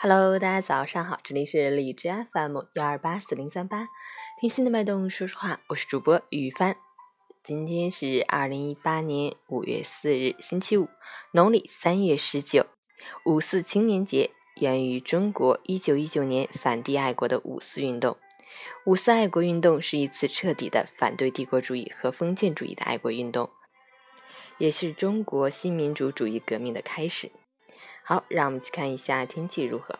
Hello，大家早上好，这里是荔枝 FM 幺二八四零三八，听心的脉动说说话，我是主播雨帆。今天是二零一八年五月四日，星期五，农历三月十九，五四青年节，源于中国一九一九年反帝爱国的五四运动。五四爱国运动是一次彻底的反对帝国主义和封建主义的爱国运动，也是中国新民主主义革命的开始。好，让我们去看一下天气如何。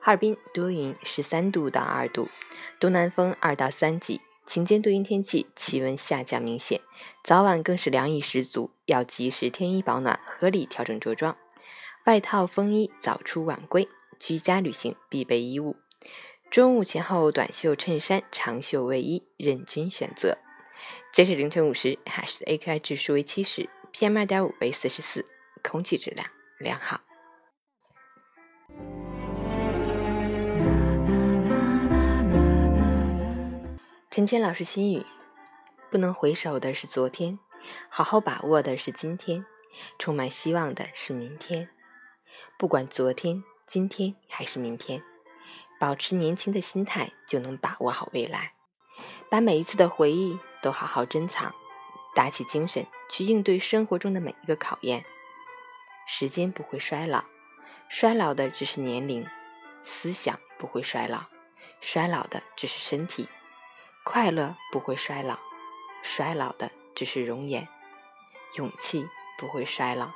哈尔滨多云，十三度到二度，东南风二到三级，晴间多云天气，气温下降明显，早晚更是凉意十足，要及时添衣保暖，合理调整着装。外套、风衣早出晚归，居家旅行必备衣物。中午前后短袖衬衫、长袖卫衣任君选择。截止凌晨五时，海市的 AQI 指数为七十，PM 二点五为四十四，空气质量良好。陈谦老师心语：不能回首的是昨天，好好把握的是今天，充满希望的是明天。不管昨天、今天还是明天，保持年轻的心态，就能把握好未来。把每一次的回忆都好好珍藏，打起精神去应对生活中的每一个考验。时间不会衰老，衰老的只是年龄；思想不会衰老，衰老的只是身体。快乐不会衰老，衰老的只是容颜；勇气不会衰老，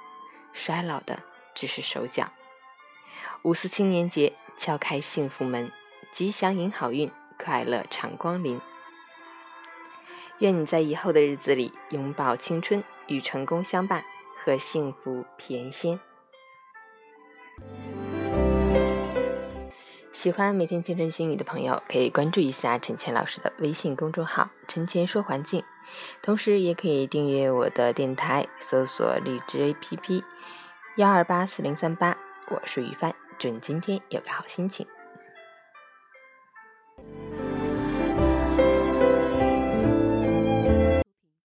衰老的只是手脚。五四青年节，敲开幸福门，吉祥迎好运，快乐常光临。愿你在以后的日子里拥抱青春，与成功相伴，和幸福甜心。喜欢每天清晨心语的朋友，可以关注一下陈谦老师的微信公众号“陈谦说环境”，同时也可以订阅我的电台，搜索荔枝 APP 幺二八四零三八。我是于帆，祝你今天有个好心情。